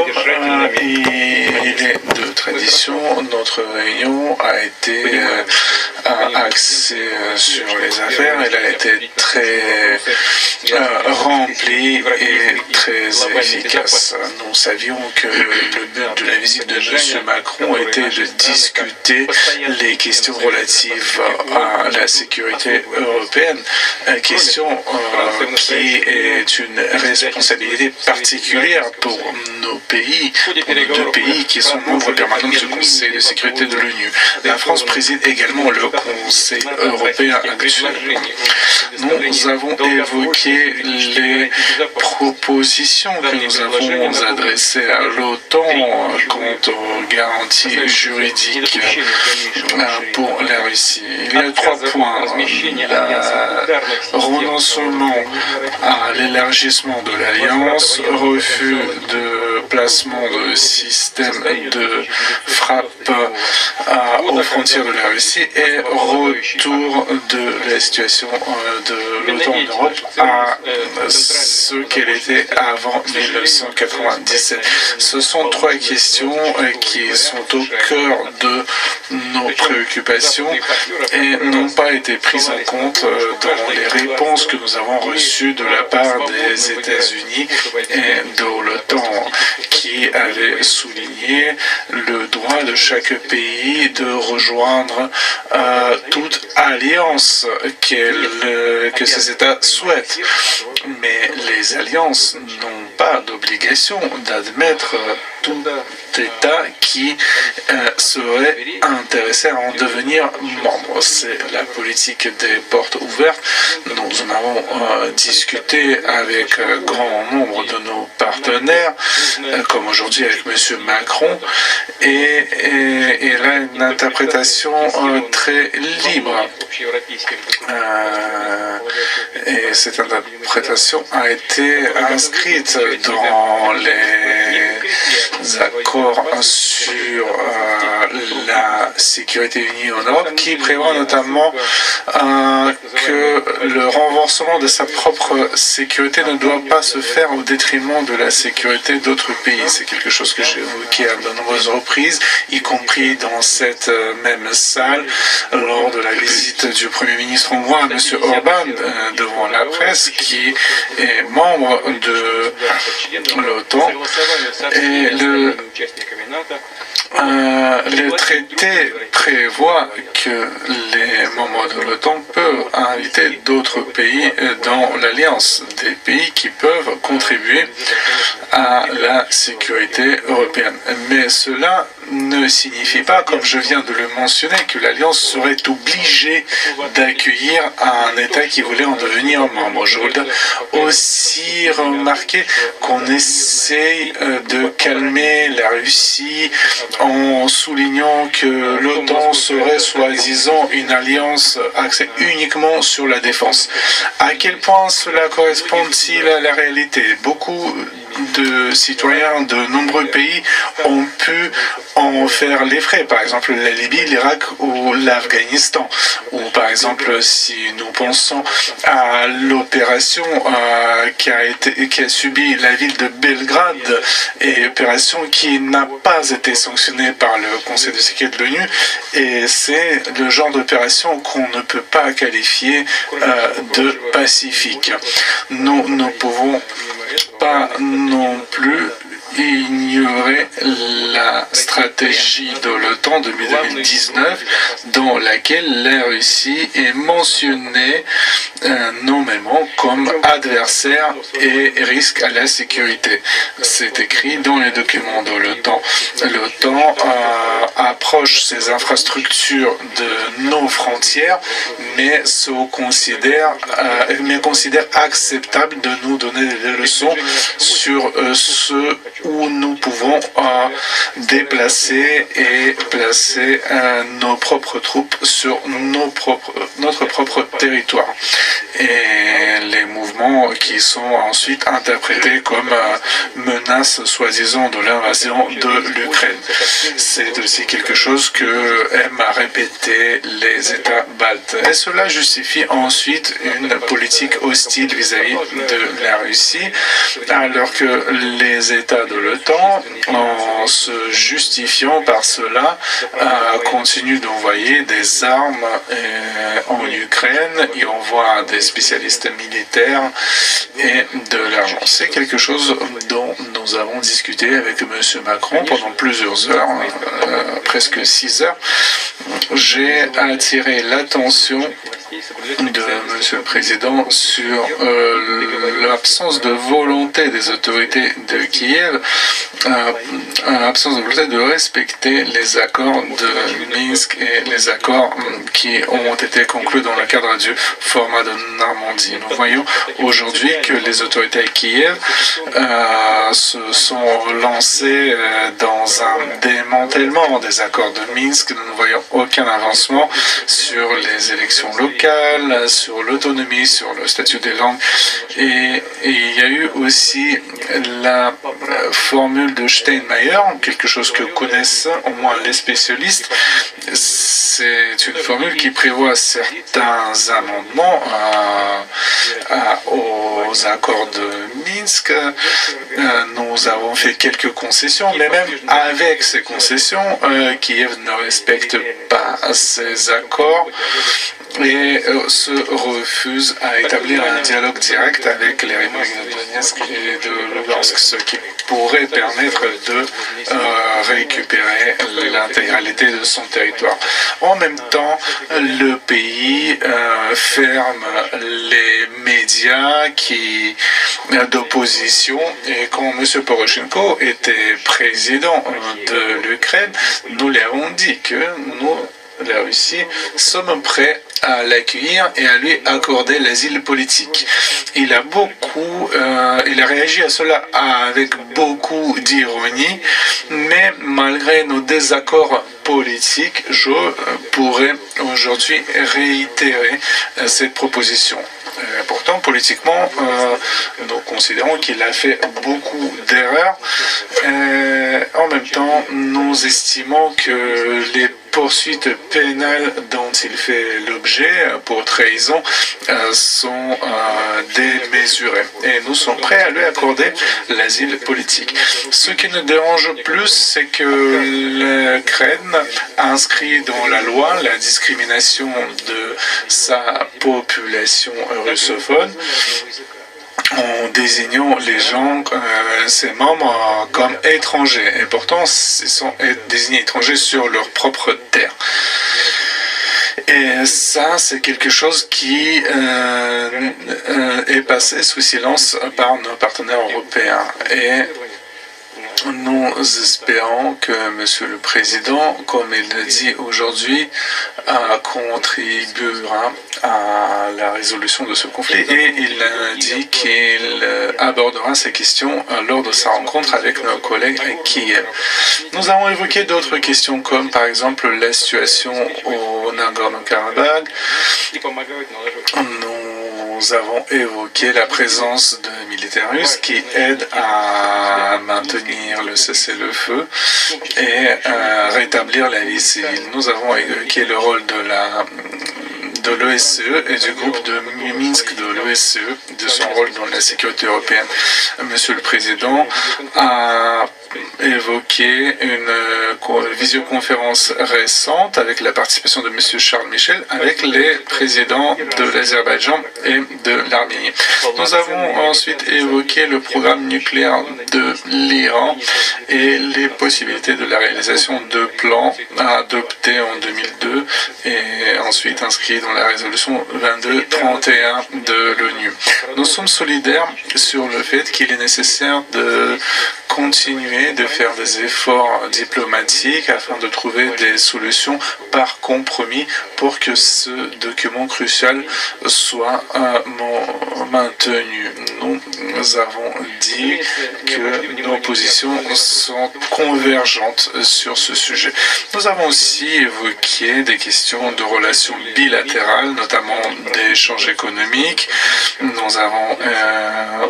Euh, il est de tradition, notre réunion a été euh, axée euh, sur les affaires. Elle a été très remplie et très efficace. Nous savions que le but de la visite de M. Macron était de discuter les questions relatives à la sécurité européenne, question qui est une responsabilité particulière pour nos pays, pour nos deux pays qui sont membres permanents du Conseil de sécurité de l'ONU. La France préside également le Conseil européen actuel. Nous avons évoqué les propositions que nous avons adressées à l'OTAN quant aux garanties juridiques euh, pour la Russie. Il y a trois points. Le renoncement à l'élargissement de l'Alliance, refus de placement de systèmes de frappe aux frontières de la Russie et retour de la situation euh, de l'OTAN en Europe à ce qu'elle était avant 1997. Ce sont trois questions euh, qui sont au cœur de nos préoccupations et n'ont pas été prises en compte euh, dans les réponses que nous avons reçues de la part des États-Unis et de l'OTAN qui avait souligné le droit de chaque pays de rejoindre euh, toute alliance que ces États souhaitent. Mais les alliances n'ont pas d'obligation d'admettre tout État qui euh, serait intéressé à en devenir membre. C'est la politique des portes ouvertes. Nous en avons euh, discuté avec euh, grand nombre de nos partenaires, comme aujourd'hui avec M. Macron, et, il a une interprétation très libre. et cette interprétation a été inscrite dans les accords sur euh, la sécurité unie en Europe qui prévoit notamment euh, que le renforcement de sa propre sécurité ne doit pas se faire au détriment de la sécurité d'autres pays. C'est quelque chose que j'ai évoqué à de nombreuses reprises, y compris dans cette euh, même salle lors de la visite du Premier ministre hongrois, M. Orban, devant la presse, qui est membre de l'OTAN. Et le euh, le traité prévoit que les membres de l'OTAN peuvent inviter d'autres pays dans l'alliance, des pays qui peuvent contribuer à la sécurité européenne. Mais cela ne signifie pas, comme je viens de le mentionner, que l'Alliance serait obligée d'accueillir un État qui voulait en devenir membre. Je voudrais aussi remarquer qu'on essaye euh, de calmer la Russie en soulignant que l'OTAN serait soi-disant une alliance axée uniquement sur la défense. À quel point cela correspond-il à la réalité? Beaucoup de citoyens de nombreux pays ont pu en faire les frais. Par exemple, la Libye, l'Irak ou l'Afghanistan. Ou par exemple, si nous pensons à l'opération euh, qui, a été, qui a subi la ville de Belgrade, et opération qui n'a pas été sanctionnée par le Conseil de sécurité de l'ONU, et c'est le genre d'opération qu'on ne peut pas qualifier euh, de pacifique. Nous ne pouvons pas non plus ignorer la stratégie de l'OTAN de 2019 dans laquelle la Russie est mentionnée euh, nommément comme adversaire et risque à la sécurité. C'est écrit dans les documents de l'OTAN. L'OTAN euh, approche ces infrastructures de nos frontières, mais, se euh, mais considère acceptable de nous donner des leçons sur ce où nous pouvons euh, déplacer et placer euh, nos propres troupes sur notre propre territoire. Et les mouvements qui sont ensuite interprétés comme euh, menaces soi-disant de l'invasion de l'Ukraine. C'est aussi quelque chose que aiment à répéter les États baltes. Et cela justifie ensuite une politique hostile vis-à-vis -vis de la Russie, alors que les États de l'OTAN l'Occident, en se justifiant par cela, continue d'envoyer des armes en Ukraine. Il envoie des spécialistes militaires et de l'argent. C'est quelque chose dont nous avons discuté avec M. Macron pendant plusieurs heures, euh, presque six heures. J'ai attiré l'attention de Monsieur le Président sur euh, l'absence de volonté des autorités de Kiev, euh, l'absence de volonté de respecter les accords de Minsk et les accords hum, qui ont été conclus dans le cadre du format de Normandie. Nous voyons aujourd'hui que les autorités à Kiev euh, se sont lancées dans un démantèlement des accords de Minsk. Nous ne voyons aucun avancement sur les élections locales sur l'autonomie, sur le statut des langues. Et, il y a eu aussi la euh, formule de Steinmeier, quelque chose que connaissent au moins les spécialistes. C'est une formule qui prévoit certains amendements aux accords de Minsk. Euh, nous avons fait quelques concessions, mais même avec ces concessions, euh, Kiev ne respecte pas ces accords et euh, se refuse à établir un dialogue direct avec les Républiques de Donetsk et de Lugansk, ce qui pourrait permettre de euh, récupérer l'intégralité de son territoire. En même temps, le pays euh, ferme les médias qui d'opposition et quand M. Poroshenko était président de l'Ukraine, nous lui avons dit que nous la Russie, sommes prêts à l'accueillir et à lui accorder l'asile politique. Il a beaucoup, euh, il a réagi à cela avec beaucoup d'ironie, mais malgré nos désaccords politiques, je euh, pourrais aujourd'hui réitérer euh, cette proposition. pourtant, politiquement, nous considérons qu'il a fait beaucoup d'erreurs. en même temps, nous estimons que les poursuites pénales dont il fait l'objet pour trahison euh, sont euh, démesurées. Et nous sommes prêts à lui accorder l'asile politique. Ce qui nous dérange plus, c'est que l'Ukraine inscrit dans la loi la discrimination de sa population russophone en désignant les gens, euh, ces membres, euh, comme étrangers. Et pourtant, ils sont désignés étrangers sur leur propre terre. Et ça, c'est quelque chose qui euh, est passé sous silence par nos partenaires européens. Nous espérons que Monsieur le Président, comme il le dit aujourd'hui, contribuera à la résolution de ce conflit et il a dit qu'il abordera ces questions lors de sa rencontre avec nos collègues à Kiev. Nous avons évoqué d'autres questions comme par exemple la situation au Nagorno-Karabakh. Avons évoqué la présence de militaires russes qui aident à maintenir le cessez-le-feu et à rétablir la vie civile. Nous avons évoqué le rôle de la de l'OSCE et du groupe de Minsk de l'OSCE, de son rôle dans la sécurité européenne. Monsieur le Président évoqué une euh, visioconférence récente avec la participation de M. Charles Michel avec les présidents de l'Azerbaïdjan et de l'Arménie. Nous avons ensuite évoqué le programme nucléaire de l'Iran et les possibilités de la réalisation de plans adoptés en 2002 et ensuite inscrits dans la résolution 2231 de l'ONU. Nous sommes solidaires sur le fait qu'il est nécessaire de continuer de faire des efforts diplomatiques afin de trouver des solutions par compromis pour que ce document crucial soit euh, maintenu. Nous avons dit que nos positions sont convergentes sur ce sujet. Nous avons aussi évoqué des questions de relations bilatérales, notamment d'échanges économiques. Nous avons euh,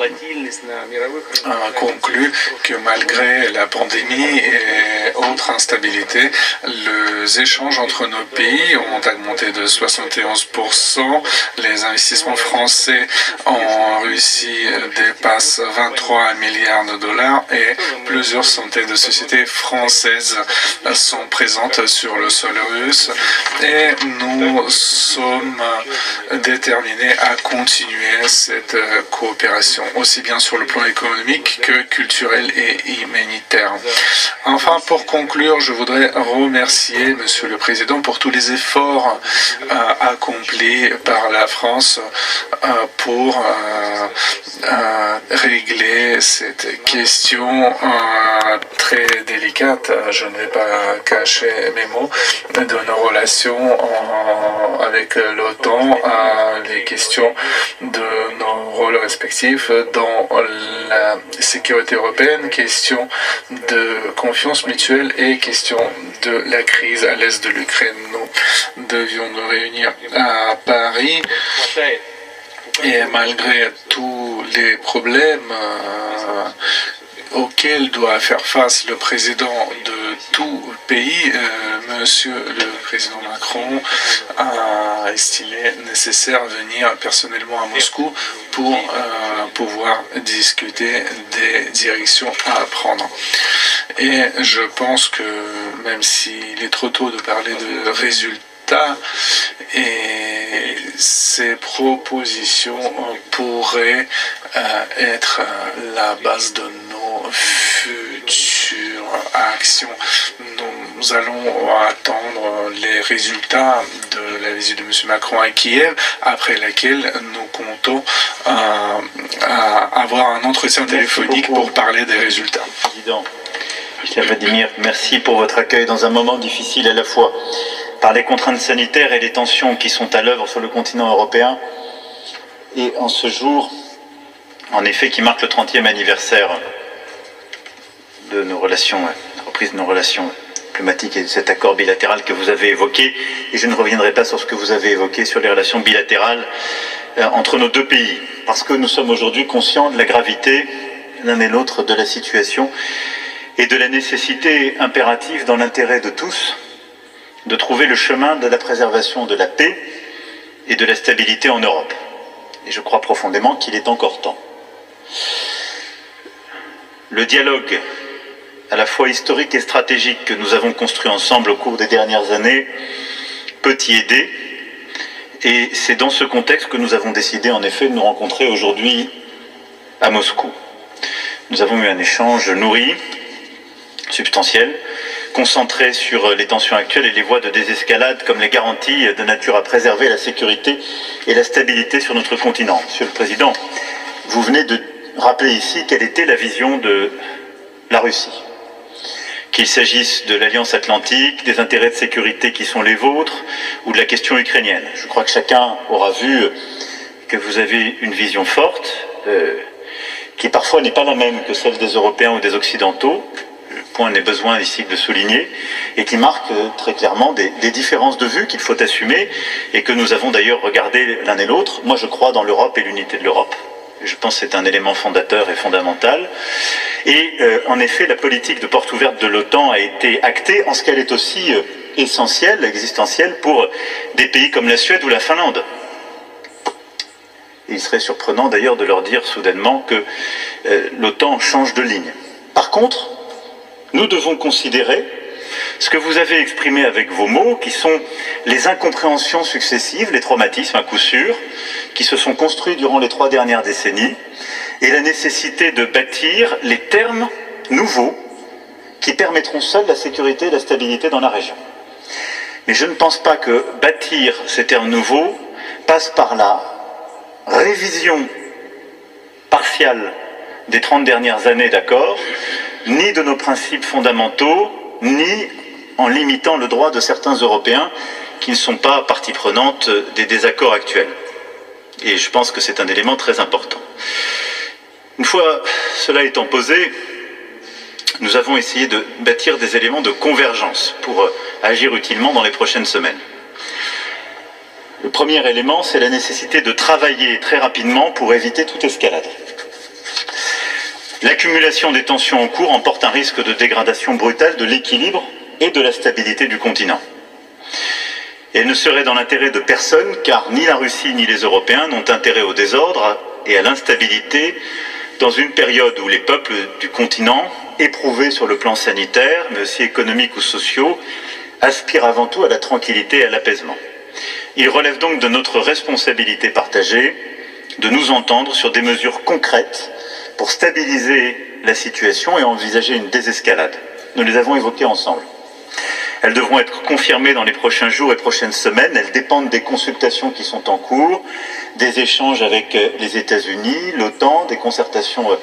conclu que malgré la pandémie et autre instabilité. Les échanges entre nos pays ont augmenté de 71%. Les investissements français en Russie dépassent 23 milliards de dollars et plusieurs centaines de sociétés françaises sont présentes sur le sol russe et nous sommes déterminés à continuer cette coopération, aussi bien sur le plan économique que culturel et humanitaire. Enfin, pour conclure, je voudrais remercier Monsieur le Président pour tous les efforts euh, accomplis par la France euh, pour euh, régler cette question très délicate. Je ne vais pas cacher mes mots de nos relations avec l'OTAN, les questions de nos rôles respectifs dans la sécurité européenne, question de confiance mutuelle et question de la crise à l'est de l'Ukraine. Nous devions nous réunir à Paris et malgré tous les problèmes euh, auxquels doit faire face le président de tout pays, euh, Monsieur le Président Macron a estimé nécessaire venir personnellement à Moscou pour euh, pouvoir discuter des directions à prendre. Et je pense que même s'il est trop tôt de parler de résultats, et ces propositions pourraient euh, être la base de nos futures actions. Nous allons attendre les résultats de la visite de M. Macron à Kiev, après laquelle nous comptons euh, avoir un entretien téléphonique pour parler des résultats. Président, Vladimir, merci pour votre accueil dans un moment difficile à la fois par les contraintes sanitaires et les tensions qui sont à l'œuvre sur le continent européen. Et en ce jour, en effet, qui marque le 30e anniversaire de nos relations, la reprise de nos relations diplomatiques et de cet accord bilatéral que vous avez évoqué. Et je ne reviendrai pas sur ce que vous avez évoqué sur les relations bilatérales euh, entre nos deux pays, parce que nous sommes aujourd'hui conscients de la gravité l'un et l'autre de la situation et de la nécessité impérative dans l'intérêt de tous de trouver le chemin de la préservation de la paix et de la stabilité en Europe. Et je crois profondément qu'il est encore temps. Le dialogue à la fois historique et stratégique que nous avons construit ensemble au cours des dernières années peut y aider. Et c'est dans ce contexte que nous avons décidé en effet de nous rencontrer aujourd'hui à Moscou. Nous avons eu un échange nourri, substantiel, concentré sur les tensions actuelles et les voies de désescalade comme les garanties de nature à préserver la sécurité et la stabilité sur notre continent. Monsieur le Président, vous venez de rappeler ici quelle était la vision de la Russie. Qu'il s'agisse de l'Alliance Atlantique, des intérêts de sécurité qui sont les vôtres, ou de la question ukrainienne. Je crois que chacun aura vu que vous avez une vision forte, euh, qui parfois n'est pas la même que celle des Européens ou des Occidentaux, point n'est besoin ici de souligner, et qui marque euh, très clairement des, différences de vue qu'il faut assumer, et que nous avons d'ailleurs regardé l'un et l'autre. Moi, je crois dans l'Europe et l'unité de l'Europe. Je pense que c'est un élément fondateur et fondamental. Et euh, en effet, la politique de porte ouverte de l'OTAN a été actée en ce qu'elle est aussi euh, essentielle, existentielle pour des pays comme la Suède ou la Finlande. il serait surprenant d'ailleurs de leur dire soudainement que l'OTAN change de ligne. Par contre, nous devons considérer ce que vous avez exprimé avec vos mots, qui sont les incompréhensions successives, les traumatismes à coup sûr, qui se sont construits durant les trois dernières décennies, et la nécessité de bâtir les termes nouveaux qui permettront seuls la sécurité et la stabilité dans la région. Mais je ne pense pas que bâtir ces termes nouveaux passe par la révision partielle des 30 dernières années d'accords, ni de nos principes fondamentaux, ni en limitant le droit de certains Européens qui ne sont pas partie prenante des désaccords actuels. Et je pense que c'est un élément très important. Une fois cela étant posé, nous avons essayé de bâtir des éléments de convergence pour euh, agir utilement dans les prochaines semaines. Le premier élément, c'est la nécessité de travailler très rapidement pour éviter toute escalade. L'accumulation des tensions en cours emporte un risque de dégradation brutale de l'équilibre et de la stabilité du continent. elle ne serait dans l'intérêt de personne, car ni la Russie ni les Européens n'ont intérêt au désordre et à l'instabilité dans une période où les peuples du continent, éprouvés sur le plan sanitaire, mais aussi économique ou sociaux, aspirent avant tout à la tranquillité et à l'apaisement. Il relève donc de notre responsabilité partagée de nous entendre sur des mesures concrètes pour stabiliser la situation et envisager une désescalade. Nous les avons évoquées ensemble. Elles devront être confirmées dans les prochains jours et prochaines semaines. Elles dépendent des consultations qui sont en cours, des échanges avec euh, les États-Unis, l'OTAN, des concertations euh,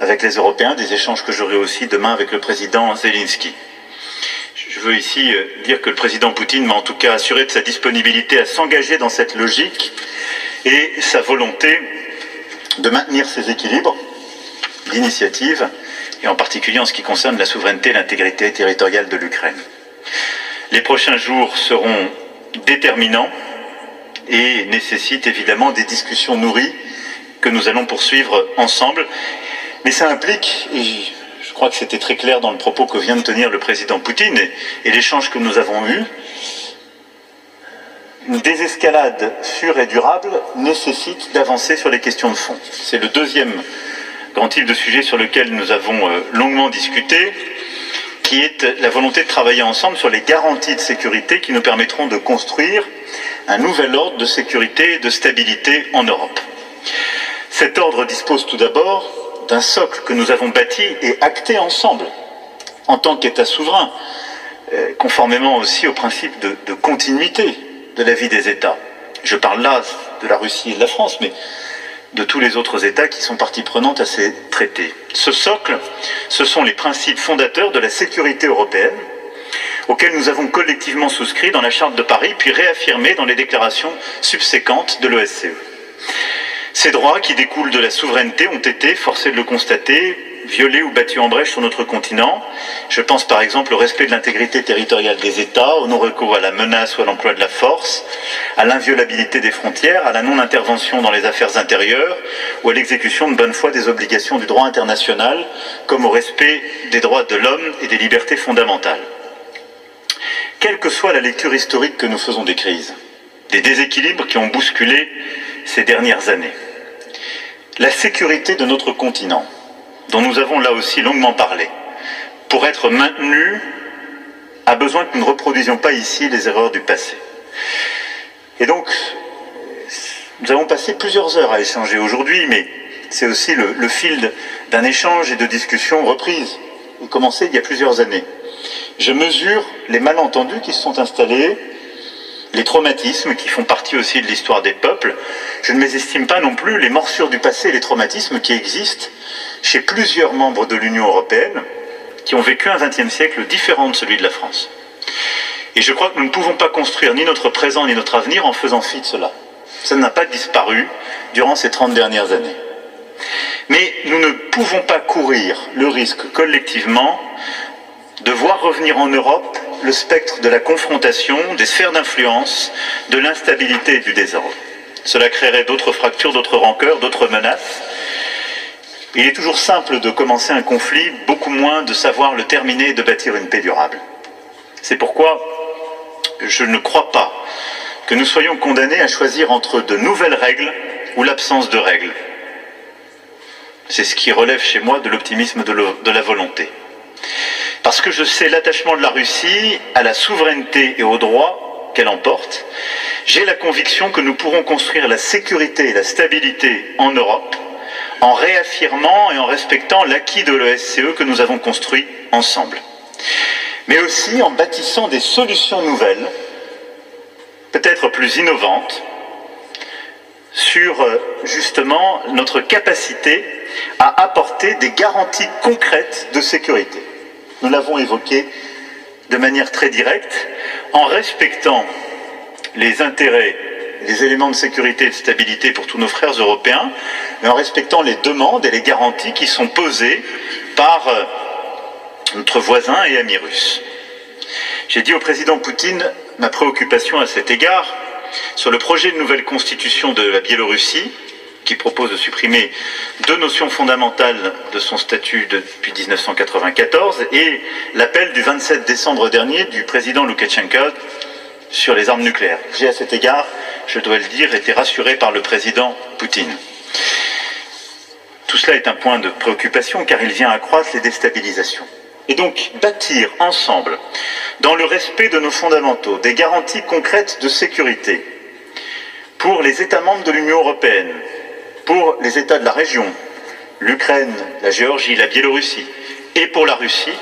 avec les Européens, des échanges que j'aurai aussi demain avec le président Zelensky. Je veux ici euh, dire que le président Poutine m'a en tout cas assuré de sa disponibilité à s'engager dans cette logique et sa volonté de maintenir ses équilibres d'initiative, et en particulier en ce qui concerne la souveraineté et l'intégrité territoriale de l'Ukraine. Les prochains jours seront déterminants et nécessitent évidemment des discussions nourries que nous allons poursuivre ensemble. Mais ça implique, et je crois que c'était très clair dans le propos que vient de tenir le président Poutine et, l'échange que nous avons eu, une désescalade sûre et durable nécessite d'avancer sur les questions de fond. C'est le deuxième grand type de sujet sur lequel nous avons euh, longuement discuté qui est la volonté de travailler ensemble sur les garanties de sécurité qui nous permettront de construire un nouvel ordre de sécurité et de stabilité en Europe. Cet ordre dispose tout d'abord d'un socle que nous avons bâti et acté ensemble en tant qu'État souverain, euh, conformément aussi au principe de, de continuité de la vie des États. Je parle là de la Russie et de la France, mais de tous les autres États qui sont partie prenante à ces traités. Ce socle, ce sont les principes fondateurs de la sécurité européenne, auxquels nous avons collectivement souscrit dans la Charte de Paris, puis réaffirmés dans les déclarations subséquentes de l'OSCE. Ces droits qui découlent de la souveraineté ont été, forcés de le constater, violés ou battus en brèche sur notre continent. Je pense par exemple au respect de l'intégrité territoriale des États, au non-recours à la menace ou à l'emploi de la force, à l'inviolabilité des frontières, à la non-intervention dans les affaires intérieures ou à l'exécution de bonne foi des obligations du droit international, comme au respect des droits de l'homme et des libertés fondamentales. Quelle que soit la lecture historique que nous faisons des crises, des déséquilibres qui ont bousculé ces dernières années, la sécurité de notre continent, dont nous avons là aussi longuement parlé, pour être maintenu, a besoin que nous ne reproduisions pas ici les erreurs du passé. Et donc, nous avons passé plusieurs heures à échanger aujourd'hui, mais c'est aussi le, fil d'un échange et de discussions reprises, commencé il y a plusieurs années. Je mesure les malentendus qui se sont installés, les traumatismes qui font partie aussi de l'histoire des peuples. Je ne mésestime pas non plus les morsures du passé et les traumatismes qui existent chez plusieurs membres de l'Union européenne qui ont vécu un XXe siècle différent de celui de la France. Et je crois que nous ne pouvons pas construire ni notre présent ni notre avenir en faisant fi de cela. Ça n'a pas disparu durant ces 30 dernières années. Mais nous ne pouvons pas courir le risque collectivement de voir revenir en Europe le spectre de la confrontation, des sphères d'influence, de l'instabilité et du désordre. Cela créerait d'autres fractures, d'autres rancœurs, d'autres menaces, il est toujours simple de commencer un conflit, beaucoup moins de savoir le terminer et de bâtir une paix durable. C'est pourquoi je ne crois pas que nous soyons condamnés à choisir entre de nouvelles règles ou l'absence de règles. C'est ce qui relève chez moi de l'optimisme de, la volonté. Parce que je sais l'attachement de la Russie à la souveraineté et au droit qu'elle emporte, j'ai la conviction que nous pourrons construire la sécurité et la stabilité en Europe en réaffirmant et en respectant l'acquis de l'OSCE que nous avons construit ensemble. Mais aussi en bâtissant des solutions nouvelles, peut-être plus innovantes, sur euh, justement notre capacité à apporter des garanties concrètes de sécurité. Nous l'avons évoqué de manière très directe, en respectant les intérêts les éléments de sécurité et de stabilité pour tous nos frères européens, mais en respectant les demandes et les garanties qui sont posées par euh, notre voisin et ami russe. J'ai dit au président Poutine ma préoccupation à cet égard sur le projet de nouvelle constitution de la Biélorussie, qui propose de supprimer deux notions fondamentales de son statut depuis 1994 et l'appel du 27 décembre dernier du président Loukachenko sur les armes nucléaires. J'ai à cet égard, je dois le dire, été rassuré par le président Poutine. Tout cela est un point de préoccupation car il vient accroître les déstabilisations. Et donc bâtir ensemble, dans le respect de nos fondamentaux, des garanties concrètes de sécurité pour les États membres de l'Union européenne, pour les États de la région, l'Ukraine, la Géorgie, la Biélorussie, et pour la Russie,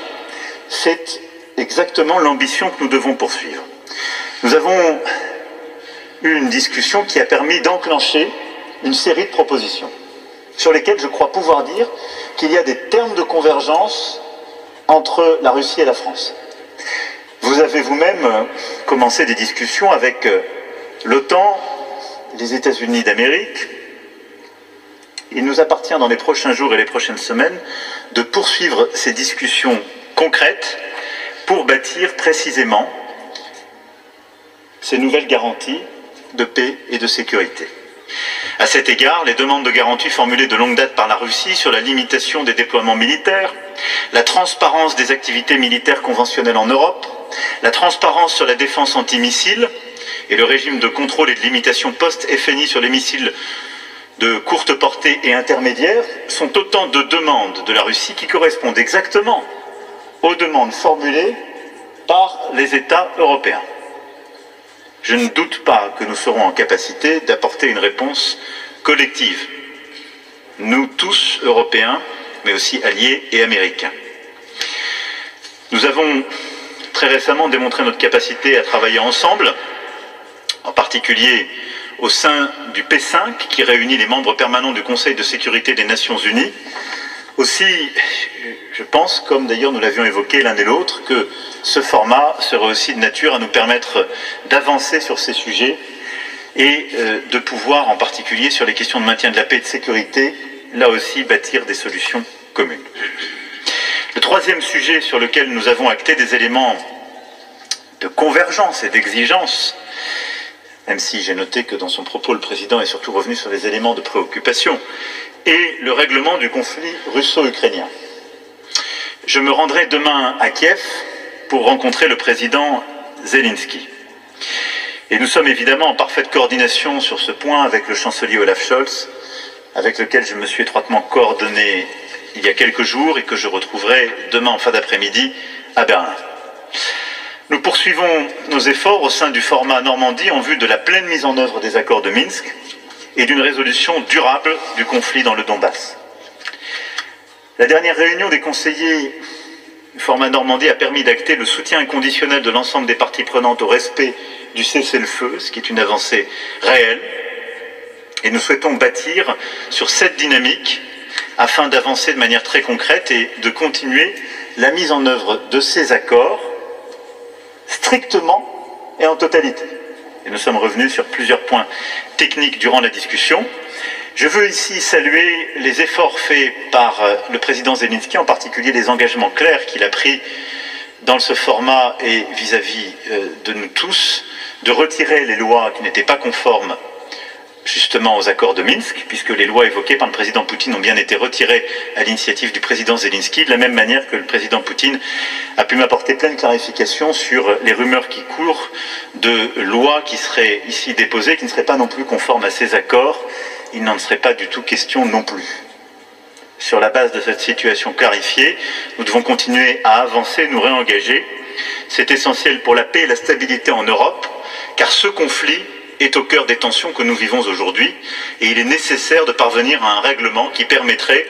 c'est exactement l'ambition que nous devons poursuivre. Nous avons eu une discussion qui a permis d'enclencher une série de propositions sur lesquelles je crois pouvoir dire qu'il y a des termes de convergence entre la Russie et la France. Vous avez vous-même commencé des discussions avec euh, l'OTAN, les États-Unis d'Amérique. Il nous appartient dans les prochains jours et les prochaines semaines de poursuivre ces discussions concrètes pour bâtir précisément ces nouvelles garanties de paix et de sécurité. À cet égard, les demandes de garantie formulées de longue date par la Russie sur la limitation des déploiements militaires, la transparence des activités militaires conventionnelles en Europe, la transparence sur la défense antimissile et le régime de contrôle et de limitation post-FNI sur les missiles de courte portée et intermédiaire sont autant de demandes de la Russie qui correspondent exactement aux demandes formulées par les États européens. Je ne doute pas que nous serons en capacité d'apporter une réponse collective, nous tous Européens, mais aussi alliés et américains. Nous avons très récemment démontré notre capacité à travailler ensemble, en particulier au sein du P5, qui réunit les membres permanents du Conseil de sécurité des Nations Unies. Aussi, je pense, comme d'ailleurs nous l'avions évoqué l'un et l'autre, que ce format serait aussi de nature à nous permettre d'avancer sur ces sujets et euh, de pouvoir, en particulier sur les questions de maintien de la paix et de sécurité, là aussi bâtir des solutions communes. Le troisième sujet sur lequel nous avons acté des éléments de convergence et d'exigence, même si j'ai noté que dans son propos, le président est surtout revenu sur les éléments de préoccupation, est le règlement du conflit russo-ukrainien. Je me rendrai demain à Kiev pour rencontrer le président Zelensky. Et nous sommes évidemment en parfaite coordination sur ce point avec le chancelier Olaf Scholz, avec lequel je me suis étroitement coordonné il y a quelques jours et que je retrouverai demain en fin d'après-midi à Berlin. Nous poursuivons nos efforts au sein du format Normandie en vue de la pleine mise en œuvre des accords de Minsk et d'une résolution durable du conflit dans le Donbass. La dernière réunion des conseillers le format Normandie a permis d'acter le soutien inconditionnel de l'ensemble des parties prenantes au respect du cessez-le-feu, ce qui est une avancée réelle. Et nous souhaitons bâtir sur cette dynamique afin d'avancer de manière très concrète et de continuer la mise en œuvre de ces accords strictement et en totalité. Et nous sommes revenus sur plusieurs points techniques durant la discussion. Je veux ici saluer les efforts faits par euh, le président Zelensky, en particulier les engagements clairs qu'il a pris dans ce format et vis-à-vis euh, de nous tous, de retirer les lois qui n'étaient pas conformes justement aux accords de Minsk, puisque les lois évoquées par le président Poutine ont bien été retirées à l'initiative du président Zelensky, de la même manière que le président Poutine a pu m'apporter pleine clarification sur les rumeurs qui courent de lois qui seraient ici déposées, qui ne seraient pas non plus conformes à ces accords il n'en serait pas du tout question non plus. Sur la base de cette situation clarifiée, nous devons continuer à avancer, nous réengager. C'est essentiel pour la paix et la stabilité en Europe, car ce conflit est au cœur des tensions que nous vivons aujourd'hui, et il est nécessaire de parvenir à un règlement qui permettrait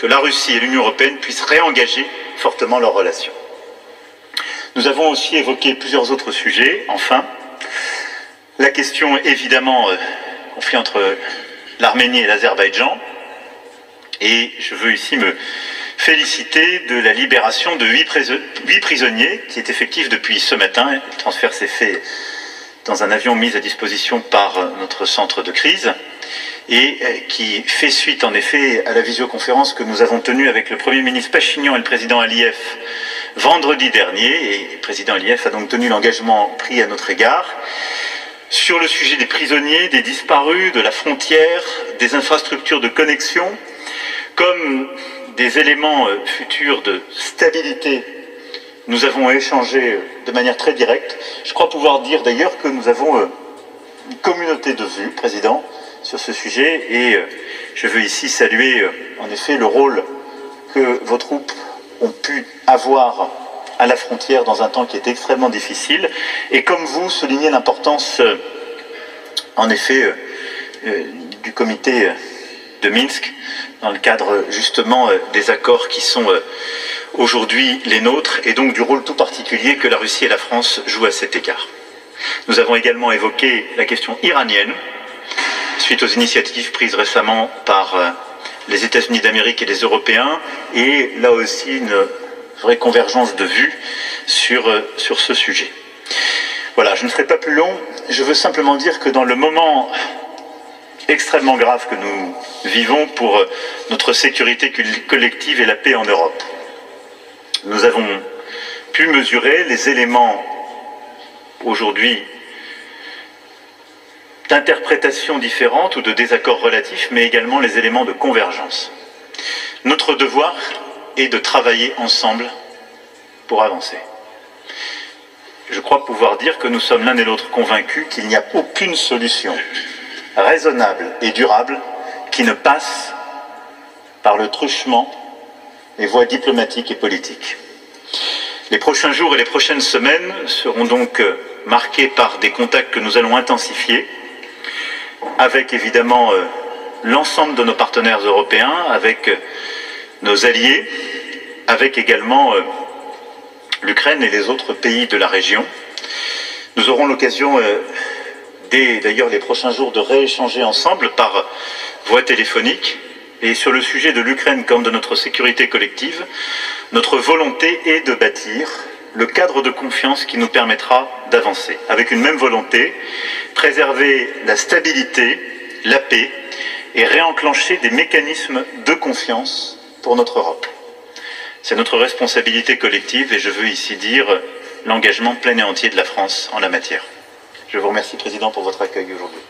que la Russie et l'Union européenne puissent réengager fortement leurs relations. Nous avons aussi évoqué plusieurs autres sujets. Enfin, la question évidemment euh, conflit entre l'Arménie et l'Azerbaïdjan. Et je veux ici me féliciter de la libération de huit prisonniers qui est effectif depuis ce matin. Le transfert s'est fait dans un avion mis à disposition par notre centre de crise et euh, qui fait suite en effet à la visioconférence que nous avons tenue avec le Premier ministre Pachignan et le président Aliyev vendredi dernier. Et le président Aliyev a donc tenu l'engagement pris à notre égard sur le sujet des prisonniers, des disparus, de la frontière, des infrastructures de connexion, comme des éléments euh, futurs de stabilité. Nous avons échangé euh, de manière très directe. Je crois pouvoir dire d'ailleurs que nous avons euh, une communauté de vues, Président, sur ce sujet, et je veux ici saluer en effet le rôle que vos troupes ont pu avoir à la frontière dans un temps qui est extrêmement difficile, et comme vous, souligner l'importance, en effet, du comité de Minsk, dans le cadre justement euh, des accords qui sont euh, aujourd'hui les nôtres, et donc du rôle tout particulier que la Russie et la France jouent à cet égard. Nous avons également évoqué la question iranienne, suite aux initiatives prises récemment par euh, les États-Unis d'Amérique et les Européens, et là aussi une vraie convergence de vues sur, sur ce sujet. Voilà, je ne serai pas plus long, je veux simplement dire que dans le moment extrêmement grave que nous vivons pour euh, notre sécurité collective et la paix en Europe. Nous avons pu mesurer les éléments aujourd'hui d'interprétations différentes ou de désaccords relatifs, mais également les éléments de convergence. Notre devoir est de travailler ensemble pour avancer. Je crois pouvoir dire que nous sommes l'un et l'autre convaincus qu'il n'y a aucune solution raisonnable et durable qui ne passe par le truchement des voies diplomatiques et politiques. Les prochains jours et les prochaines semaines seront donc euh, marqués par des contacts que nous allons intensifier avec évidemment euh, l'ensemble de nos partenaires européens, avec euh, nos alliés, avec également l'Ukraine et les autres pays de la région. Nous aurons l'occasion dès d'ailleurs les prochains jours de rééchanger ensemble par voie téléphonique. Et sur le sujet de l'Ukraine comme de notre sécurité collective, notre volonté est de bâtir le cadre de confiance qui nous permettra d'avancer. Avec une même volonté, préserver la stabilité, la paix et réenclencher des mécanismes de confiance pour notre Europe. C'est notre responsabilité collective et je veux ici dire l'engagement plein et entier de la France en la matière. Je vous remercie, Président, pour votre accueil aujourd'hui.